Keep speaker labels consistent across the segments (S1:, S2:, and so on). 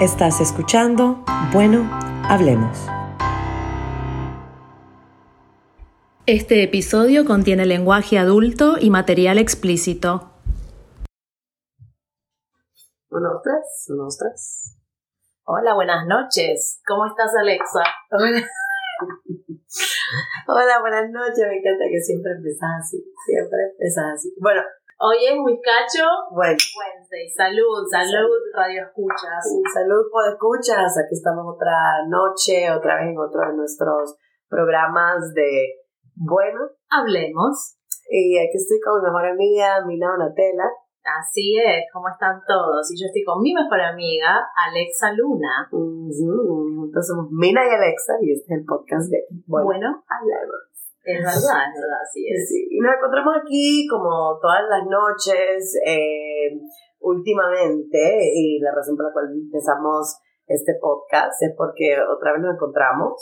S1: Estás escuchando Bueno, hablemos.
S2: Este episodio contiene lenguaje adulto y material explícito.
S3: Unos tres, unos tres.
S4: Hola, buenas noches. ¿Cómo estás, Alexa?
S3: Hola. Hola, buenas noches. Me encanta que siempre empezás así. Siempre empezás así. Bueno,
S4: Hoy es Whiskacho
S3: bueno.
S4: Wednesday. Salud, salud, radio escuchas.
S3: Salud por escuchas. Aquí estamos otra noche, otra vez en otro de nuestros programas de Bueno.
S4: Hablemos.
S3: Y aquí estoy con mi mejor amiga, Mina Donatella.
S4: Así es, ¿cómo están todos? Y yo estoy con mi mejor amiga, Alexa Luna.
S3: Juntos somos Mina y Alexa y este es el podcast de Bueno.
S4: Bueno,
S3: hablemos.
S4: Es verdad, es verdad, así es.
S3: Sí, y nos encontramos aquí como todas las noches eh, últimamente y la razón por la cual empezamos este podcast es porque otra vez nos encontramos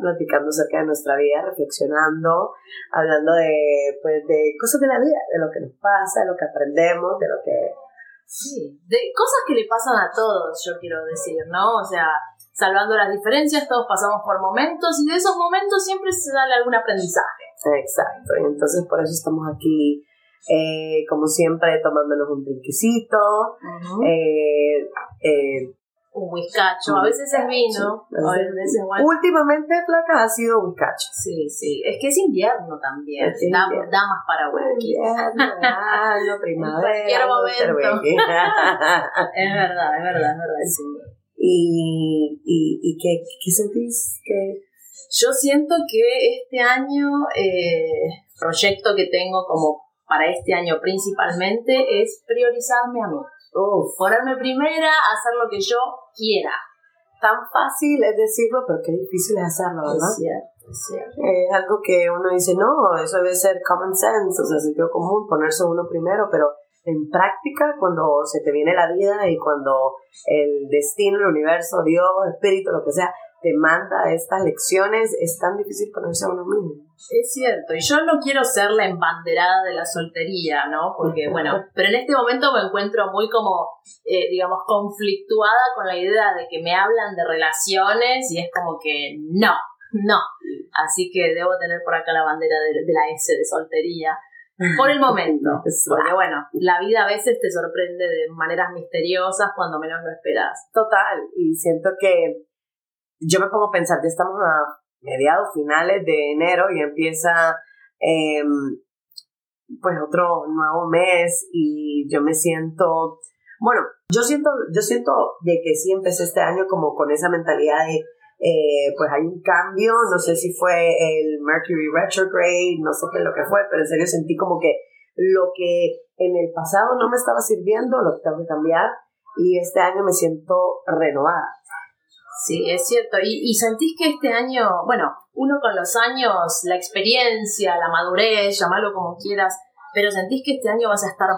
S3: platicando acerca de nuestra vida, reflexionando, hablando de, pues, de cosas de la vida, de lo que nos pasa, de lo que aprendemos, de lo que...
S4: Sí, de cosas que le pasan a todos, yo quiero decir, ¿no? O sea, salvando las diferencias, todos pasamos por momentos y de esos momentos siempre se sale algún aprendizaje.
S3: Exacto, y entonces por eso estamos aquí, eh, como siempre, tomándonos un brinquecito, eh, eh,
S4: Un whiskacho, a veces es vino,
S3: Sí,
S4: a veces.
S3: Últimamente, flaca, ha sido Whiskacho.
S4: Sí, sí, es que es invierno también,
S3: Es
S4: da,
S3: invierno.
S4: da más para whisky.
S3: Invierno, primavera.
S4: cualquier momento. Es verdad, es verdad, es verdad. sí.
S3: Y y, y qué, qué sentís que...
S4: Yo siento que este año, eh, proyecto que tengo como para este año principalmente es priorizarme a mí.
S3: Uf,
S4: Ponerme primera, hacer lo que yo quiera.
S3: tan fácil es decirlo, pero qué difícil es hacerlo, ¿verdad?
S4: Es cierto, es cierto.
S3: Es algo que uno dice, no, eso debe ser common sense, o sea, sentido común, ponerse uno primero, pero en práctica, cuando se te viene la vida y cuando el destino, el universo, Dios, espíritu, lo que sea, te manda estas lecciones, es tan difícil ponerse a uno mismo.
S4: Es cierto, y yo no quiero ser la embanderada de la soltería, ¿no? Porque, bueno, pero en este momento me encuentro muy como, eh, digamos, conflictuada con la idea de que me hablan de relaciones y es como que no, no. Así que debo tener por acá la bandera de, de la S de soltería. Por el momento. Porque, bueno, la vida a veces te sorprende de maneras misteriosas cuando menos lo esperas.
S3: Total, y siento que yo me pongo a pensar, ya estamos a mediados, finales de enero y empieza em, pues otro nuevo mes y yo me siento, bueno, yo siento, yo siento de que sí empecé este año como con esa mentalidad de eh, pues hay un cambio, no sé si fue el Mercury retrograde, no sé qué es lo que fue, pero en serio sentí como que lo que en el pasado no me estaba sirviendo, lo tengo que cambiar y este año me siento renovada.
S4: Sí, es cierto. Y, y sentís que este año, bueno, uno con los años, la experiencia, la madurez, llamarlo como quieras, pero sentís que este año vas a estar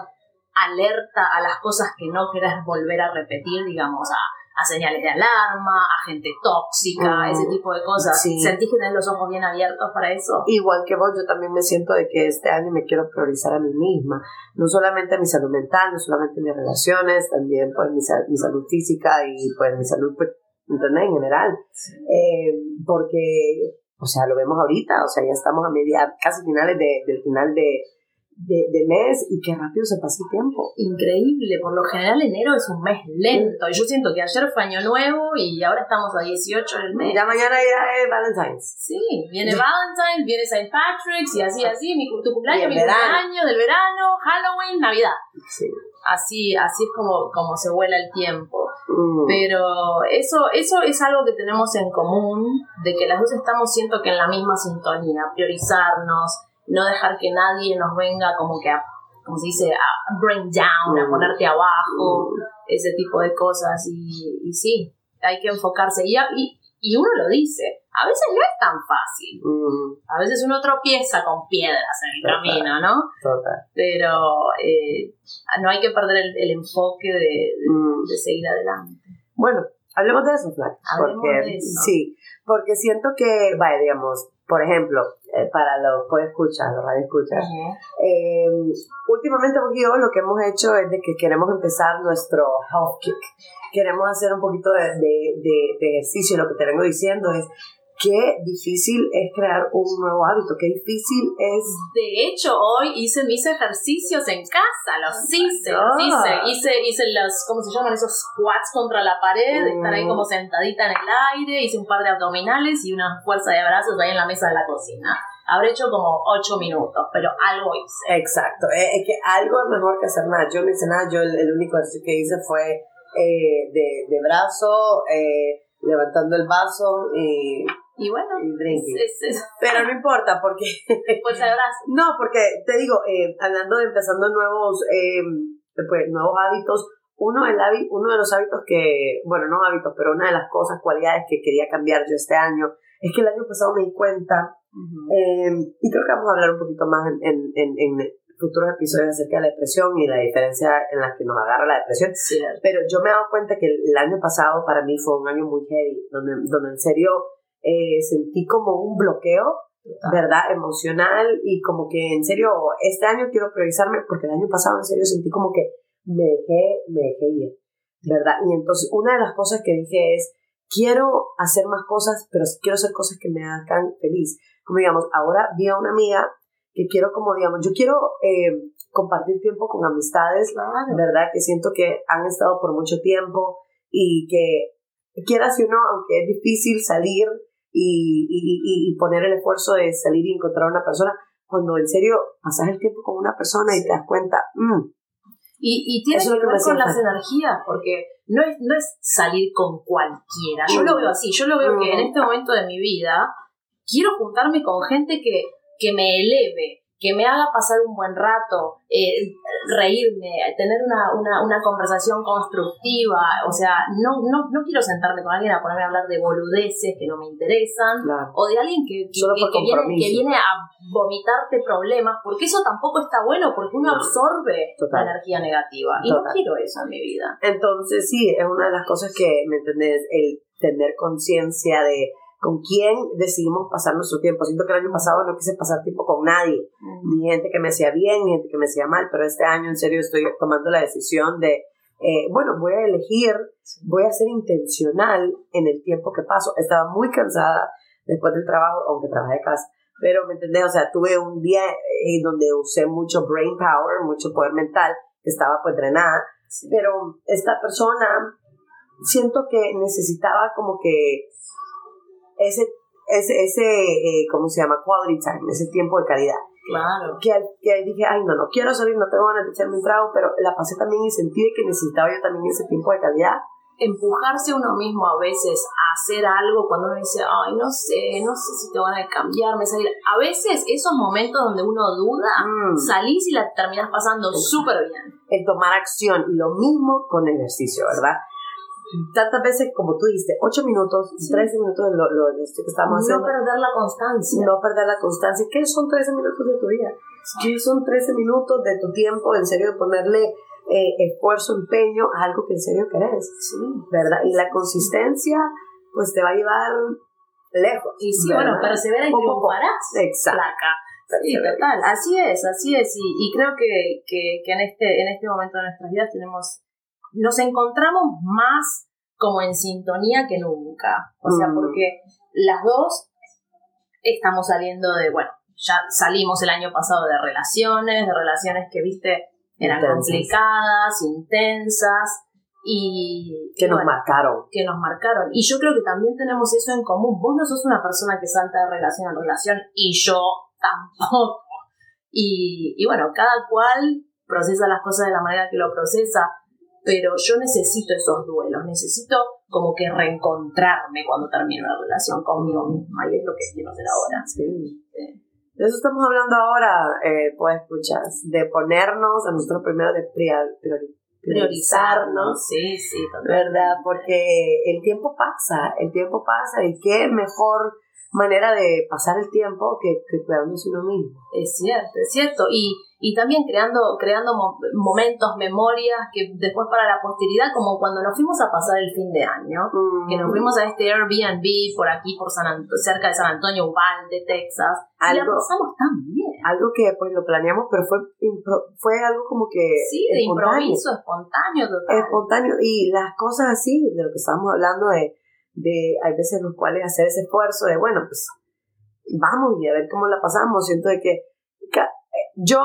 S4: alerta a las cosas que no querés volver a repetir, digamos, a, a señales de alarma, a gente tóxica,
S3: Mm,
S4: ese tipo de cosas.
S3: sí.
S4: ¿Sentís que tenés los ojos bien abiertos para eso?
S3: Igual que vos, yo también me siento de que este año me quiero priorizar a mí misma, no solamente mi salud mental, no solamente mis relaciones, también pues mi, mi salud física y pues mi salud, pues, ¿entendés? En general. Eh, porque, o sea, lo vemos ahorita, o sea, ya estamos a media, casi finales de, del final de, de, de mes y qué rápido se pasa el tiempo.
S4: Increíble, por lo general enero es un mes lento. Y yo siento que ayer fue año nuevo y ahora estamos a 18 del mes.
S3: Ya mañana ya es Valentine's.
S4: Sí, viene Valentine's, viene St. Patrick's y así, así, mi, tu cumpleaños, mi cumpleaños del verano, Halloween, Navidad.
S3: Sí.
S4: Así, así es como, como se vuela el tiempo.
S3: Mm.
S4: Pero eso, eso es algo que tenemos en común, de que las dos estamos, siento que en la misma sintonía, priorizarnos, no dejar que nadie nos venga como que a, como se dice, a bring down, a
S3: Mm.
S4: ponerte abajo, ese tipo de cosas. Y, y sí, hay que enfocarse. Y, y, y uno lo dice, a veces no es tan fácil.
S3: Mm,
S4: A veces uno tropieza con piedras en el
S3: Total.
S4: camino, ¿no?
S3: total.
S4: Pero eh, no hay que perder el, el enfoque de, de-
S3: Mm.
S4: de seguir adelante.
S3: Bueno, hablemos de eso, Flack. Porque,
S4: de eso.
S3: Sí, porque siento que, vaya, digamos, por ejemplo, eh, para los puede escuchar, los radio escuchar, eh, últimamente yo lo que hemos hecho es de que queremos empezar nuestro health kick. Queremos hacer un poquito de, de, de, de ejercicio. Lo que te vengo diciendo es qué difícil es crear un nuevo hábito, qué difícil es...
S4: De hecho, hoy hice mis ejercicios en casa, los hice, los
S3: Ah.
S4: hice, hice, hice los, ¿cómo se llaman? Esos squats contra la pared, de estar ahí
S3: Mm.
S4: como sentadita en el aire, hice un par de abdominales y una fuerza de brazos ahí en la mesa de la cocina. Habré hecho como ocho minutos, pero algo hice.
S3: Exacto, eh, es que algo es mejor que hacer nada. Yo no hice nada, yo el, el único ejercicio que hice fue eh, de, de brazo, eh, levantando el vaso y,
S4: Y bueno, es, es, es.
S3: Pero no importa porque...
S4: de brazos.
S3: No, porque te digo, eh, hablando de empezando nuevos, eh, pues, nuevos hábitos, uno, el uno de los hábitos que, bueno, no hábitos, pero una de las cosas, cualidades que quería cambiar yo este año, es que el año pasado me di cuenta, eh, y creo que vamos a hablar un poquito más en, en, en, en futuros episodios acerca de la depresión y la diferencia en la que nos agarra la depresión, pero yo me he dado cuenta que el año pasado para mí fue un año muy heavy, donde, donde en serio eh, sentí como un bloqueo ¿verdad? Emocional y como que en serio, este año quiero priorizarme porque el año pasado en serio sentí como que me dejé, me dejé ir, ¿verdad? Y entonces una de las cosas que dije es, quiero hacer más cosas, pero quiero hacer cosas que me hagan feliz. Como digamos, ahora vi a una amiga que quiero como digamos, yo quiero eh, compartir tiempo con amistades,
S4: Claro.
S3: ¿verdad? Que siento que han estado por mucho tiempo y que quieras o no, aunque es difícil salir y, y, y- y poner el esfuerzo de salir y encontrar a una persona, cuando en serio pasas el tiempo con una persona y te das cuenta, mm,
S4: Y, y tiene
S3: Eso es
S4: que
S3: que
S4: ver con las energías, porque no es, no es salir con cualquiera. Yo lo veo así, yo lo veo que en este momento de mi vida quiero juntarme con gente que, que me eleve, que me haga pasar un buen rato, eh, reírme, tener una, una, una conversación constructiva. O sea, no, no, no quiero sentarme con alguien a ponerme a hablar de boludeces que no me interesan
S3: claro.
S4: o de alguien que, que, que- viene, que viene a vomitarte problemas, porque eso tampoco está bueno, porque uno absorbe
S3: Total.
S4: la energía negativa. Y
S3: Total.
S4: no quiero eso en mi vida.
S3: Entonces, sí, es una de las cosas que, ¿me entendés? El tener conciencia de con quién decidimos pasar nuestro tiempo. Siento que el año pasado no quise pasar tiempo con nadie, ni gente que me hacía bien, ni gente que me hacía mal, pero este año en serio estoy tomando la decisión de, eh, bueno, voy a elegir, voy a ser intencional en el tiempo que paso. Estaba muy cansada después del trabajo, aunque trabajé de casa, pero me entendés, o sea, tuve un día eh, donde usé mucho brain power, mucho poder mental, que estaba pues drenada, pero esta persona siento que necesitaba como que ese, ese, ese eh, ¿cómo se llama? Quality time, ese tiempo de calidad.
S4: Claro.
S3: Que, que dije, ay, no, no quiero salir, no tengo ganas de echarme un trago, pero la pasé también y sentí de que necesitaba yo también ese tiempo de calidad.
S4: Empujarse uno mismo a veces a hacer algo cuando uno dice, ay, no sé, no sé si te van a cambiarme, salir. A veces esos momentos donde uno duda,
S3: Mm.
S4: salís y la terminás pasando súper bien.
S3: El tomar acción y lo mismo con el ejercicio, ¿verdad? Tantas veces, como tú dijiste, 8 minutos, 13 minutos de lo, lo ejercicio que estamos
S4: No
S3: haciendo.
S4: perder la constancia.
S3: no perder la constancia. ¿Qué son 13 minutos de tu vida? ¿Qué son 13 minutos de tu tiempo, en serio, de ponerle eh, esfuerzo, empeño a algo que en serio querés? ¿Verdad? Y la consistencia, pues te va a llevar lejos.
S4: Y sí,
S3: ¿verdad?
S4: bueno, persevera y triunfarás.
S3: Exacto.
S4: Placa. Sí, total, así es, así es. Y, y creo que, que, que en, este, en este momento de nuestras vidas tenemos, nos encontramos más como en sintonía que nunca. O sea,
S3: Mm.
S4: porque las dos estamos saliendo de, bueno, ya salimos el año pasado de relaciones, de relaciones que, viste, eran
S3: Intensas.
S4: complicadas, intensas y...
S3: Que nos
S4: bueno,
S3: marcaron.
S4: que nos marcaron. Y yo creo que también tenemos eso en común. Vos no sos una persona que salta de relación en relación y yo tampoco. Y, y bueno, cada cual procesa las cosas de la manera que lo procesa, pero yo necesito esos duelos, necesito como que reencontrarme cuando termino una relación conmigo misma y es lo que quiero hacer ahora.
S3: Sí. De eso estamos hablando ahora, eh, pues escuchas, de ponernos a nosotros primero de prior- priori- priorizarnos,
S4: Sí, sí, totalmente.
S3: ¿verdad? Porque el tiempo pasa, el tiempo pasa y qué mejor manera de pasar el tiempo que, que cuidándose uno mismo.
S4: Es cierto, es cierto. Y, y también creando, creando momentos, memorias que después para la posteridad, como cuando nos fuimos a pasar el fin de año, que nos fuimos a este Airbnb por aquí, por San cerca de San Antonio, Uvalde, Texas, y la pasamos tan bien.
S3: Algo que pues lo planeamos, pero fue, fue algo como que...
S4: Sí, de improviso, espontáneo, total.
S3: Espontáneo, y las cosas así, de lo que estábamos hablando de de hay veces en los cuales hacer ese esfuerzo de, bueno, pues vamos y a ver cómo la pasamos. Siento de que, yo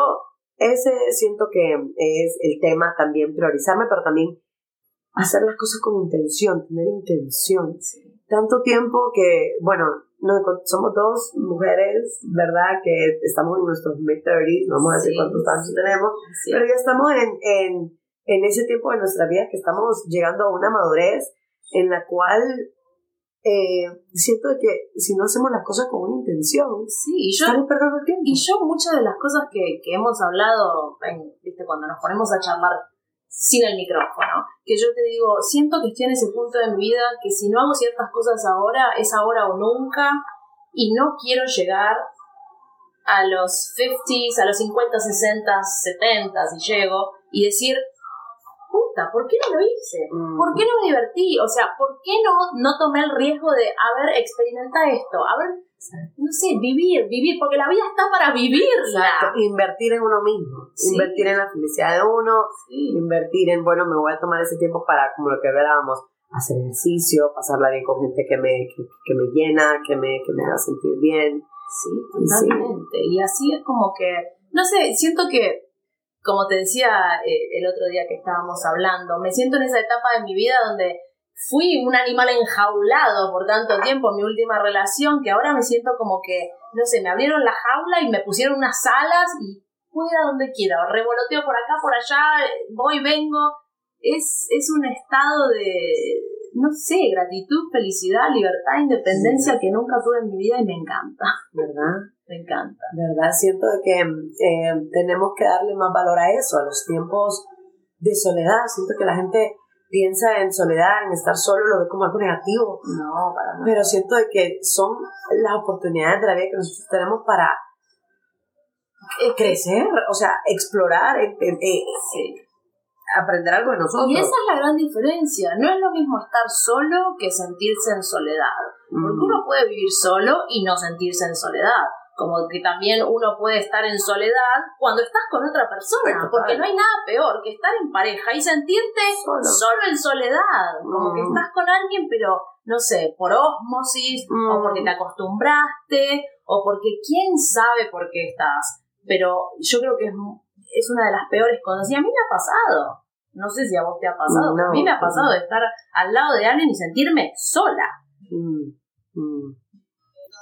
S3: ese siento que es el tema también, priorizarme, pero también hacer las cosas con intención, tener intención. Tanto tiempo que, bueno, no, somos dos mujeres, ¿verdad? Que estamos en nuestros mid-30s, no vamos a decir cuántos años tenemos, pero ya estamos en, en, en ese tiempo de nuestra vida que estamos llegando a una madurez en la cual eh, siento que si no hacemos las cosas con una intención,
S4: sí, y yo,
S3: perdiendo el tiempo.
S4: Y yo muchas de las cosas que, que hemos hablado, ¿viste? cuando nos ponemos a charlar sin el micrófono, que yo te digo, siento que estoy en ese punto de mi vida que si no hago ciertas cosas ahora, es ahora o nunca, y no quiero llegar a los 50s, a los 50, 60, 70 si llego, y decir, ¿por qué no lo hice? Mm. ¿Por qué no me divertí? O sea, ¿por qué no, no tomé el riesgo de, a ver, experimenta esto? A ver, no sé, vivir, vivir, porque la vida está para vivirla.
S3: Invertir en uno mismo, invertir en la felicidad de uno, invertir en, bueno, me voy a tomar ese tiempo para, como lo que hablábamos, hacer ejercicio, pasarla bien con gente que me, que, me llena, que me, que me haga sentir bien.
S4: Sí, totalmente. y así es como que, no sé, siento que como te decía eh, el otro día que estábamos hablando, me siento en esa etapa de mi vida donde fui un animal enjaulado por tanto tiempo en mi última relación que ahora me siento como que, no sé, me abrieron la jaula y me pusieron unas alas y voy a donde quiera, revoloteo por acá, por allá, voy, vengo. Es, es un estado de, no sé, gratitud, felicidad, libertad, independencia que nunca tuve en mi vida y me encanta.
S3: ¿Verdad?
S4: Me encanta.
S3: ¿Verdad? Siento que eh, tenemos que darle más valor a eso, a los tiempos de soledad. Siento que la gente piensa en soledad, en estar solo, lo ve como algo negativo.
S4: No, para nada.
S3: Pero siento de que son las oportunidades de la vida que nosotros tenemos para crecer, o sea, explorar, eh, aprender algo de nosotros.
S4: Y esa es la gran diferencia. No es lo mismo estar solo que sentirse en soledad. Porque uno puede vivir solo y no sentirse en soledad como que también uno puede estar en soledad cuando estás con otra persona, porque no hay nada peor que estar en pareja y sentirte solo, en soledad, como que mm. estás con alguien, pero no sé, por osmosis, o porque mm. te acostumbraste, o porque quién sabe por qué estás. Pero yo creo que es, es una de las peores cosas, y a mí me ha pasado. No sé si a vos te ha pasado, a mí me ha pasado de estar al lado de alguien y sentirme sola. Mm,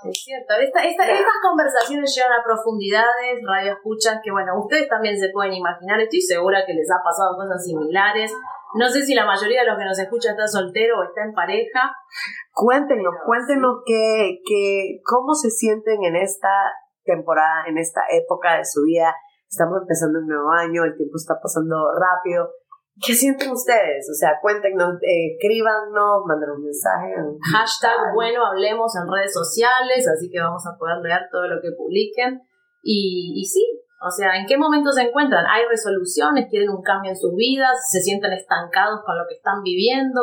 S4: es cierto, esta, esta, estas conversaciones llevan a profundidades, radio escuchas, que bueno, ustedes también se pueden imaginar, estoy segura que les ha pasado cosas similares. No sé si la mayoría de los que nos escuchan está soltero o está en pareja.
S3: Cuéntenos, cuéntenos que, que, cómo se sienten en esta temporada, en esta época de su vida. Estamos empezando un nuevo año, el tiempo está pasando rápido. ¿Qué sienten ustedes? O sea, cuéntenos, eh, escríbanos, manden un mensaje.
S4: Hashtag bueno hablemos en redes sociales, así que vamos a poder leer todo lo que publiquen. Y, y sí, o sea, ¿en qué momento se encuentran? ¿Hay resoluciones? ¿Quieren un cambio en sus vidas? ¿Se sienten estancados con lo que están viviendo?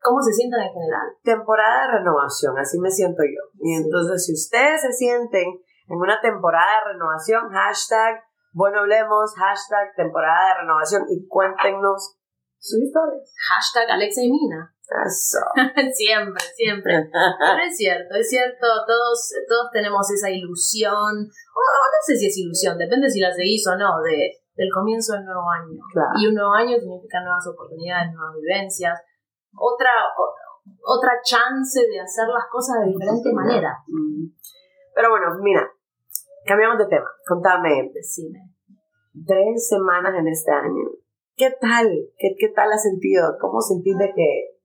S4: ¿Cómo se sienten en general?
S3: Temporada de renovación, así me siento yo. Y entonces, si ustedes se sienten en una temporada de renovación, hashtag bueno, hablemos, hashtag temporada de renovación y cuéntenos sus historias.
S4: Hashtag Alexa y Mina.
S3: Eso.
S4: siempre, siempre. Pero es cierto, es cierto, todos, todos tenemos esa ilusión, o no sé si es ilusión, depende si la seguís o no, de, del comienzo del nuevo año. Y un nuevo año significa nuevas oportunidades, nuevas vivencias, otra, otra chance de hacer las cosas de diferente manera.
S3: Mm. Pero bueno, mira, Cambiamos de tema. Contame.
S4: Decime.
S3: Tres semanas en este año. ¿Qué tal? ¿Qué, qué tal has sentido? ¿Cómo sentís de que...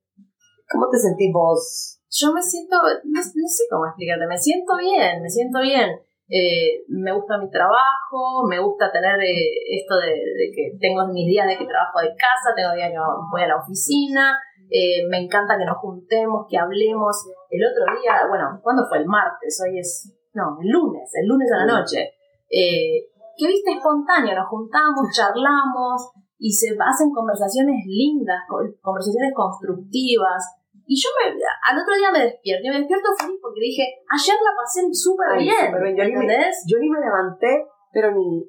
S3: ¿Cómo te sentís vos?
S4: Yo me siento... No, sé cómo explicarte. Me siento bien, me siento bien. Eh, me gusta mi trabajo, me gusta tener eh, esto de, de, que tengo mis días de que trabajo de casa, tengo días que voy a la oficina, Eh, me encanta que nos juntemos, que hablemos. El otro día, bueno, ¿cuándo fue? El martes, hoy es, no, el lunes, el lunes a la noche. Eh, que viste espontáneo, nos juntamos, charlamos y se hacen conversaciones lindas, conversaciones constructivas. Y yo me, al otro día me despierto y me despierto feliz porque dije, ayer la pasé súper bien.
S3: Yo, ni me, yo ni me levanté, pero ni,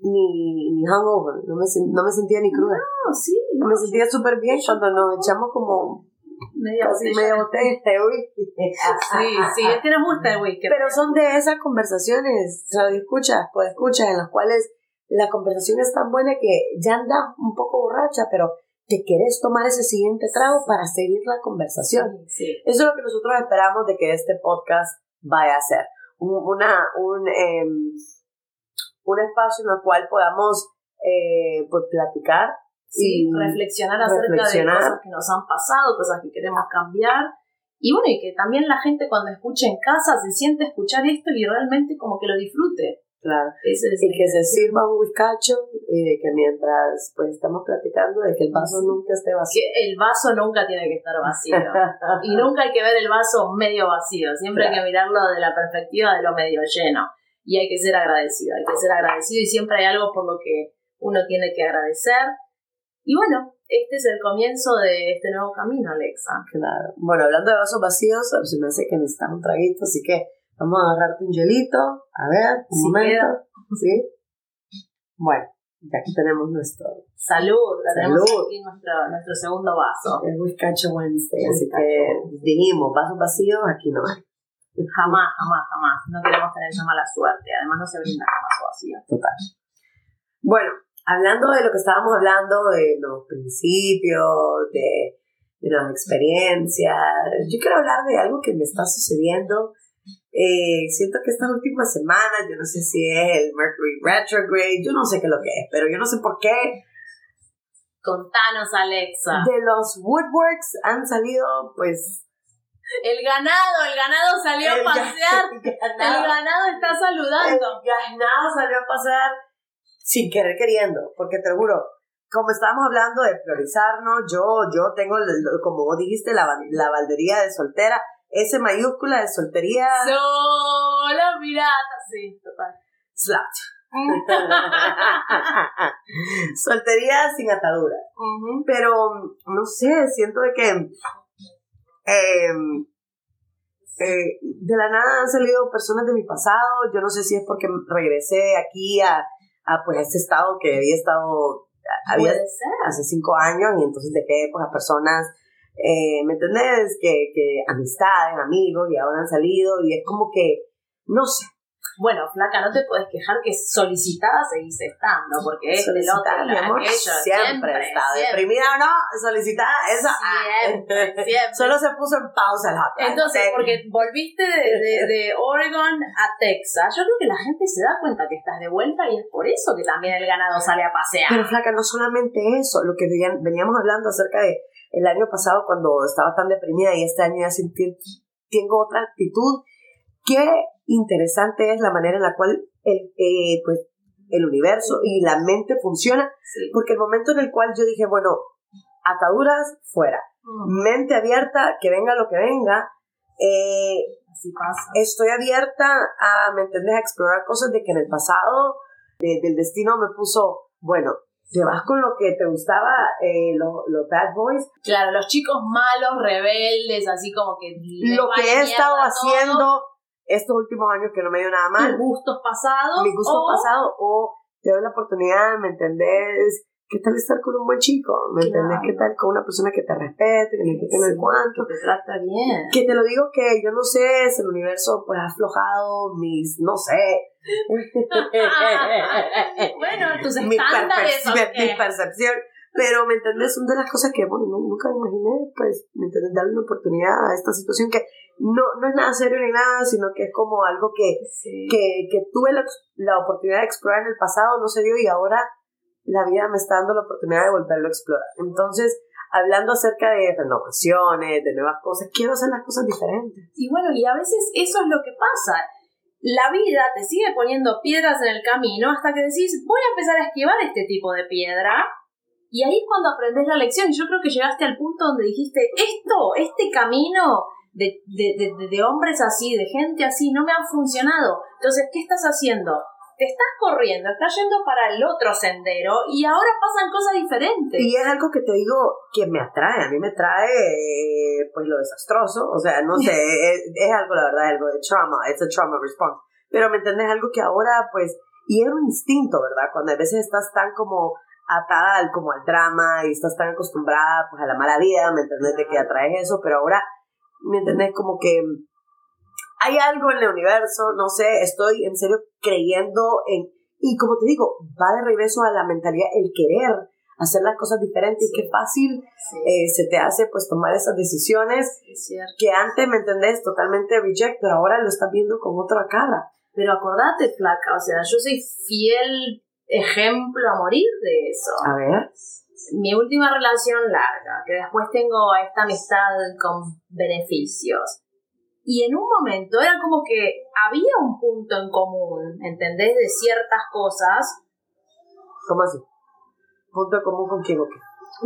S3: ni, ni hungover, no me, no me sentía ni cruda.
S4: No, sí.
S3: No, me sentía súper bien cuando nos echamos como
S4: media
S3: casi media botella de whisky.
S4: Sí, sí, es que nos gusta el whisky.
S3: Pero son de esas conversaciones, radio escuchas, pues escuchas, en las cuales la conversación es tan buena que ya andas un poco borracha, pero te quieres tomar ese siguiente trago para seguir la conversación.
S4: Sí.
S3: Eso es lo que nosotros esperamos de que este podcast vaya a ser. Un, una, un, em, un espacio en el cual podamos eh, pues, platicar
S4: y reflexionar acerca de cosas que nos han pasado, cosas que queremos cambiar. Y bueno, y que también la gente cuando escuche en casa se siente escuchar esto y realmente como que lo disfrute.
S3: Claro. y que se sirva un y de que mientras pues estamos platicando de que el vaso nunca esté vacío.
S4: Que el vaso nunca tiene que estar vacío. y nunca hay que ver el vaso medio vacío. Siempre hay que mirarlo de la perspectiva de lo medio lleno. Y hay que ser agradecido. Hay que ser agradecido y siempre hay algo por lo que uno tiene que agradecer. Y bueno, este es el comienzo de este nuevo camino, Alexa.
S3: Claro. Bueno, hablando de vasos vacíos, se me hace que necesitamos un traguito, así que Vamos a agarrarte un hielito. A ver, un momento. ¿Sí? Bueno, ya aquí tenemos nuestro.
S4: Salud, tenemos aquí nuestro, nuestro segundo vaso.
S3: Es Whiskacho Wednesday, así que dijimos, vasos vacíos, aquí no hay.
S4: Jamás, jamás, jamás. No queremos tener esa mala suerte. Además, no se brinda con vaso vacío.
S3: Total. Bueno, hablando de lo que estábamos hablando, de los principios, de, de las experiencias, yo quiero hablar de algo que me está sucediendo eh, siento que estas últimas semanas, yo no sé si es el Mercury retrograde, yo no sé qué es lo que es, pero yo no sé por qué.
S4: Contanos, Alexa.
S3: De los Woodworks han salido, pues.
S4: El ganado, el ganado salió a pasear. El ganado, está saludando.
S3: El ganado salió a pasear sin querer queriendo, porque te juro, como estábamos hablando de priorizarnos, yo, yo tengo, como vos dijiste, la, la baldería de soltera S mayúscula de soltería.
S4: Sola pirata, sí, total.
S3: Slut. soltería sin atadura. Pero, no sé, siento de que em, eh, de la nada han salido personas de mi pasado. Yo no sé si es porque regresé aquí a, a pues este estado que había estado había, hace cinco años y entonces dejé pues a personas eh, ¿me entendés? Que, que amistades, amigos, y ahora han salido, y es como que, no sé.
S4: Bueno, flaca, no te puedes quejar que solicitada seguís estando, porque es el otro,
S3: mi amor, siempre, siempre está. Deprimida o no, solicitada, eso.
S4: Ah, siempre, siempre.
S3: Solo se puso en pausa el hot
S4: Entonces, porque volviste de, de, Oregon a Texas, yo creo que la gente se da cuenta que estás de vuelta y es por eso que también el ganado sale a pasear.
S3: Pero flaca, no solamente eso, lo que veníamos hablando acerca de el año pasado cuando estaba tan deprimida y este año ya sentí, tengo otra actitud. Qué interesante es la manera en la cual el, eh, pues, el universo y la mente funciona, porque el momento en el cual yo dije, bueno, ataduras fuera, mente abierta, que venga lo que venga, eh,
S4: Así pasa.
S3: estoy abierta a, ¿me entendés?, a explorar cosas de que en el pasado del destino me puso, bueno, te vas con lo que te gustaba, eh, los, bad boys.
S4: Claro, los chicos malos, rebeldes, así como que...
S3: Lo que he estado haciendo estos últimos años que no me dio nada mal.
S4: Mis gustos pasados.
S3: Mis gustos pasados, o te doy la oportunidad, ¿me entendés? ¿Qué tal estar con un buen chico? ¿Me entendés? ¿Qué tal con una persona que te respete, que le quite el cuanto?
S4: Que te trata bien.
S3: Que te lo digo que yo no sé si el universo pues ha aflojado mis, no sé.
S4: bueno, tus estándares.
S3: Mi, mi percepción. Pero, ¿me entendés? Son de las cosas que, bueno, nunca imaginé, pues, ¿me entendés? Darle una oportunidad a esta situación que no, no es nada serio ni nada, sino que es como algo que, que, que tuve la, la oportunidad de explorar en el pasado, no se dio y ahora la vida me está dando la oportunidad de volverlo a explorar. Entonces, hablando acerca de renovaciones, de nuevas cosas, quiero hacer las cosas diferentes.
S4: Y bueno, y a veces eso es lo que pasa. La vida te sigue poniendo piedras en el camino hasta que decís, voy a empezar a esquivar este tipo de piedra Y ahí es cuando aprendes la lección. Y yo creo que llegaste al punto donde dijiste, esto, este camino de, de, de, de hombres así, de gente así, no me ha funcionado. Entonces, ¿qué estás haciendo? te estás corriendo, estás yendo para el otro sendero y ahora pasan cosas diferentes.
S3: Y es algo que te digo que me atrae, a mí me trae eh, pues lo desastroso, o sea, no sé, es, es, algo, la verdad, algo de trauma, es a trauma response. Pero me entendés algo que ahora pues, y era un instinto, ¿verdad? Cuando a veces estás tan como atada al, como al drama y estás tan acostumbrada pues a la mala vida, ¿me entendés? De que atraes eso, pero ahora, ¿me entendés? Como que hay algo en el universo, no sé, estoy en serio creyendo en... Y como te digo, va de regreso a la mentalidad, el querer hacer las cosas diferentes y qué fácil eh, se te hace pues tomar esas decisiones que antes, ¿me entendés? Totalmente reject, pero ahora lo estás viendo con otra cara.
S4: Pero acordate, flaca, o sea, yo soy fiel ejemplo a morir de eso.
S3: A ver.
S4: Mi última relación larga, que después tengo esta amistad con beneficios y en un momento era como que había un punto en común, ¿entendés? De ciertas cosas.
S3: ¿Cómo así? ¿Punto en común con quién o qué?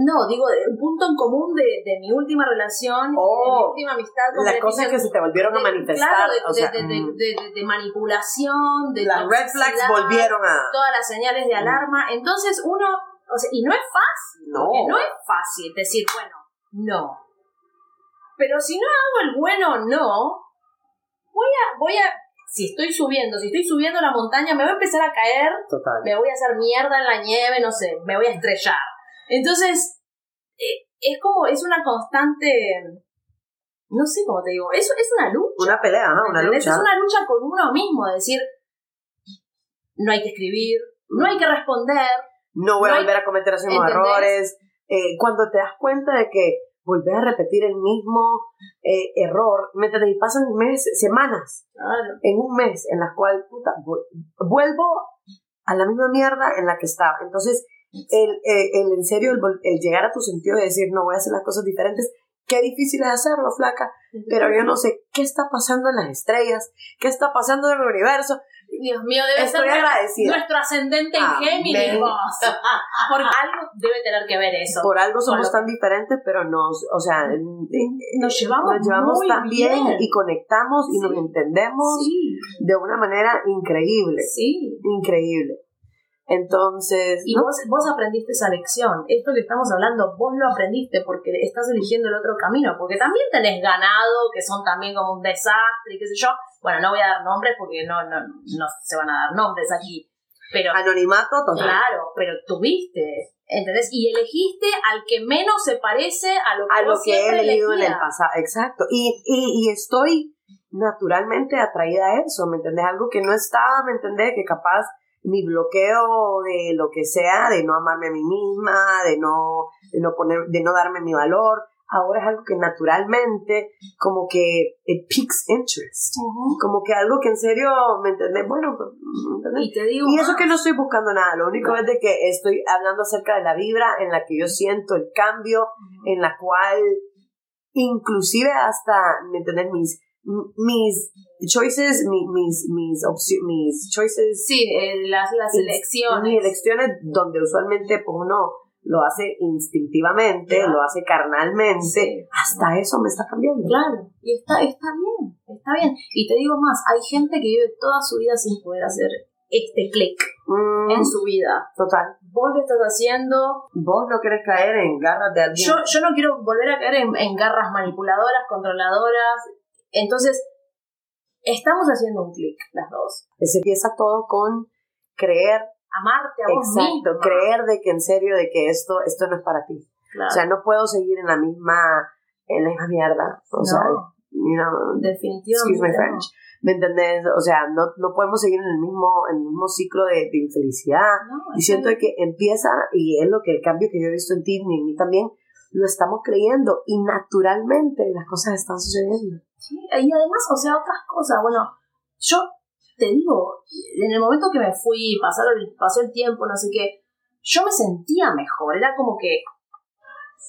S4: No, digo, un punto en común de, de mi última relación, de mi
S3: Oh,
S4: última amistad. con
S3: Las cosas que se te volvieron a manifestar.
S4: Claro, de,
S3: o sea,
S4: de- de-
S3: mm,
S4: de- manipulación, de
S3: las red flags volvieron a...
S4: Todas las señales de alarma. Entonces uno, o sea, y no es fácil.
S3: No.
S4: no es fácil decir, bueno, no. Pero si no hago el bueno no, voy a, voy a, si estoy subiendo, si estoy subiendo la montaña, me voy a empezar a caer,
S3: Total.
S4: me voy a hacer mierda en la nieve, no sé, me voy a estrellar. Entonces, eh, es como, es una constante, no sé cómo te digo, es, es una lucha.
S3: Una pelea, ajá, una lucha.
S4: Es una lucha con uno mismo, de decir, no hay que escribir, no hay que responder,
S3: No voy a
S4: No hay-
S3: volver a cometer esos mismos errores. Eh, cuando te das cuenta de que volvés a repetir el mismo eh, error, ¿me entiendes? Y pasan meses, semanas,
S4: Claro.
S3: en un mes, en las cuales, puta, vu- vuelvo a la misma mierda en la que estaba. Entonces, el, eh, el en serio, el, el llegar a tu sentido de decir, no voy a hacer las cosas diferentes, qué difícil es hacerlo, flaca, pero yo no sé qué está pasando en las estrellas, qué está pasando en el universo.
S4: Dios mío, debe
S3: Estoy
S4: ser
S3: agradecida.
S4: nuestro ascendente en. Géminis. Porque algo debe tener que ver eso.
S3: Por algo somos tan diferentes, pero nos, o sea,
S4: Nos llevamos,
S3: nos llevamos
S4: muy
S3: tan bien,
S4: bien.
S3: y conectamos y nos entendemos
S4: Sí,
S3: de una manera increíble,
S4: sí.
S3: increíble. Entonces,
S4: Y
S3: ¿no?
S4: vos, vos aprendiste esa lección. Esto que estamos hablando, vos lo aprendiste porque estás eligiendo el otro camino. Porque también tenés ganado, que son también como un desastre y qué sé yo. Bueno, no voy a dar nombres porque no, no, no se van a dar nombres aquí. Pero,
S3: anonimato total.
S4: claro, pero tuviste, ¿entendés? Y elegiste al que menos se parece a lo que,
S3: a lo
S4: vos
S3: que he leído en el pasado, exacto. Y, y, y estoy naturalmente atraída a eso, ¿me entendés? Algo que no estaba, ¿me entendés? Que capaz mi bloqueo de lo que sea, de no amarme a mí misma, de no, de no poner, de no darme mi valor, ahora es algo que naturalmente como que it piques interest. Como que algo que en serio, ¿me entendés? Bueno, pues, ¿me entendés?
S4: Y te digo
S3: Y eso que no estoy buscando nada, lo único
S4: No.
S3: es de que estoy hablando acerca de la vibra en la que yo siento el cambio, en la cual inclusive hasta, ¿me entendés? Mis, mis choices, mi- mis, mis, opci- mis choices,
S4: Sí, eh, las, las
S3: mis-
S4: elecciones.
S3: mis elecciones donde usualmente pues uno lo hace instintivamente,
S4: Claro.
S3: lo hace carnalmente, hasta eso me está cambiando.
S4: Claro, y está, está bien, está bien. Y te digo más, hay gente que vive toda su vida sin poder hacer este clic
S3: Mm,
S4: en su vida.
S3: total.
S4: Vos lo estás haciendo.
S3: Vos no querés caer en garras de alguien.
S4: Yo, yo no quiero volver a caer en, en garras manipuladoras, controladoras. Entonces, estamos haciendo un clic las dos.
S3: Se empieza todo con creer
S4: Amarte a vos
S3: Exacto,
S4: misma.
S3: creer de que en serio, de que esto, esto no es para ti.
S4: Claro.
S3: O sea, no puedo seguir en la misma, en la misma mierda. O sea,
S4: No.
S3: you know,
S4: definitivamente.
S3: excuse my
S4: no.
S3: French. ¿Me entendés? O sea, no, no podemos seguir en el mismo, en el mismo ciclo de, de infelicidad.
S4: No,
S3: Y siento que empieza, y es lo que el cambio que yo he visto en ti y en mí también, lo estamos creyendo y naturalmente las cosas están sucediendo.
S4: Sí, y además, o sea, otras cosas. Bueno, yo te digo, en el momento que me fui, pasaron, pasó el tiempo, no sé qué, yo me sentía mejor. Era como que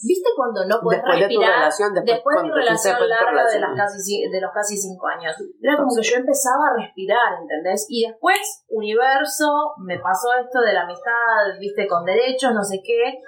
S4: ¿Viste cuando no puedes
S3: Después de tu
S4: respirar?
S3: relación, después,
S4: después de mi relación
S3: después
S4: larga de,
S3: relación.
S4: las casi, ci- de los casi cinco años. Era como que yo empezaba a respirar, ¿entendés? Y después, universo, me pasó esto de la amistad, viste, con derechos, no sé qué.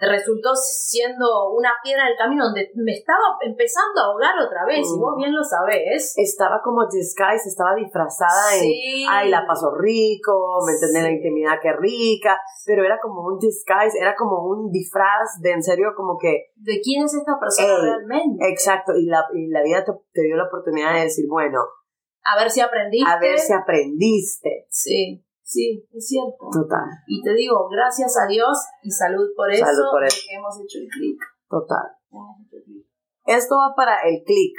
S4: Resultó siendo una piedra en el camino donde me estaba empezando a ahogar otra vez, y
S3: Mm.
S4: vos bien lo sabés.
S3: Estaba como disguise, estaba disfrazada en,
S4: Sí.
S3: ay, la pasó rico, me entendés, la
S4: Sí.
S3: intimidad que rica, pero era como un disguise, era como un disfraz de en serio como que,
S4: ¿De quién es esta persona
S3: Ey,
S4: realmente?
S3: exacto, y la, y la vida te, te dio la oportunidad de decir, bueno,
S4: A ver si aprendiste.
S3: a ver si aprendiste.
S4: Sí, sí, es cierto.
S3: Total,
S4: Y te digo, gracias a Dios y salud por eso,
S3: Salud por
S4: de
S3: eso.
S4: que hemos hecho el clic.
S3: total.
S4: Hemos hecho el clic.
S3: Esto va para el click,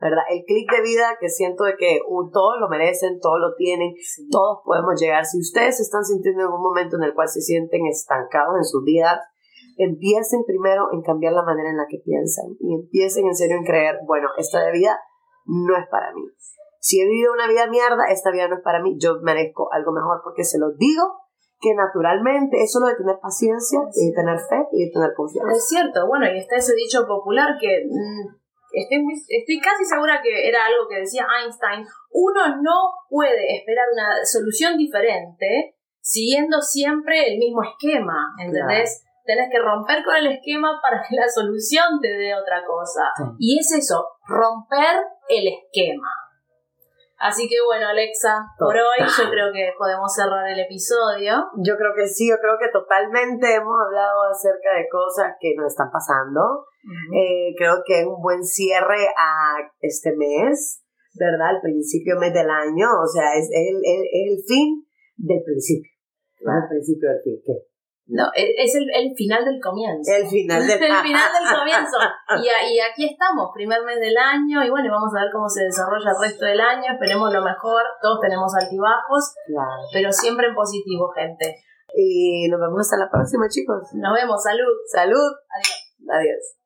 S3: ¿verdad? El click de vida que siento de que uh, todos lo merecen, todos lo tienen, todos podemos llegar. Si ustedes se están sintiendo en un momento en el cual se sienten estancados en sus vidas, empiecen primero en cambiar la manera en la que piensan y empiecen en serio en creer, bueno, esta de vida no es para mí. Si he vivido una vida mierda, esta vida no es para mí, yo merezco algo mejor porque se lo digo que naturalmente es solo de tener paciencia y de tener fe y de tener confianza.
S4: Es cierto, bueno, y está ese dicho popular que mm, estoy, muy- estoy casi segura que era algo que decía Einstein, uno no puede esperar una solución diferente siguiendo siempre el mismo esquema, ¿entendés? Tenés que romper con el esquema para que la solución te dé otra cosa.
S3: Sí.
S4: Y es eso, romper el esquema. Así que bueno, Alexa, por hoy yo creo que podemos cerrar el episodio.
S3: Yo creo que sí, yo creo que totalmente hemos hablado acerca de cosas que nos están pasando. Eh, creo que es un buen cierre a este mes, ¿verdad? El principio mes del año, o sea, es el, el, el fin del principio. No el principio del fin.
S4: No, e- es el, el final del comienzo.
S3: El final del
S4: el final del comienzo. Y, y aquí estamos, primer mes del año, y bueno, vamos a ver cómo se desarrolla el resto del año. Esperemos lo mejor. Todos tenemos altibajos,
S3: Claro.
S4: pero siempre en positivo, gente.
S3: Y nos vemos hasta la próxima, chicos.
S4: Nos vemos, salud.
S3: Salud.
S4: Adiós.
S3: Adiós.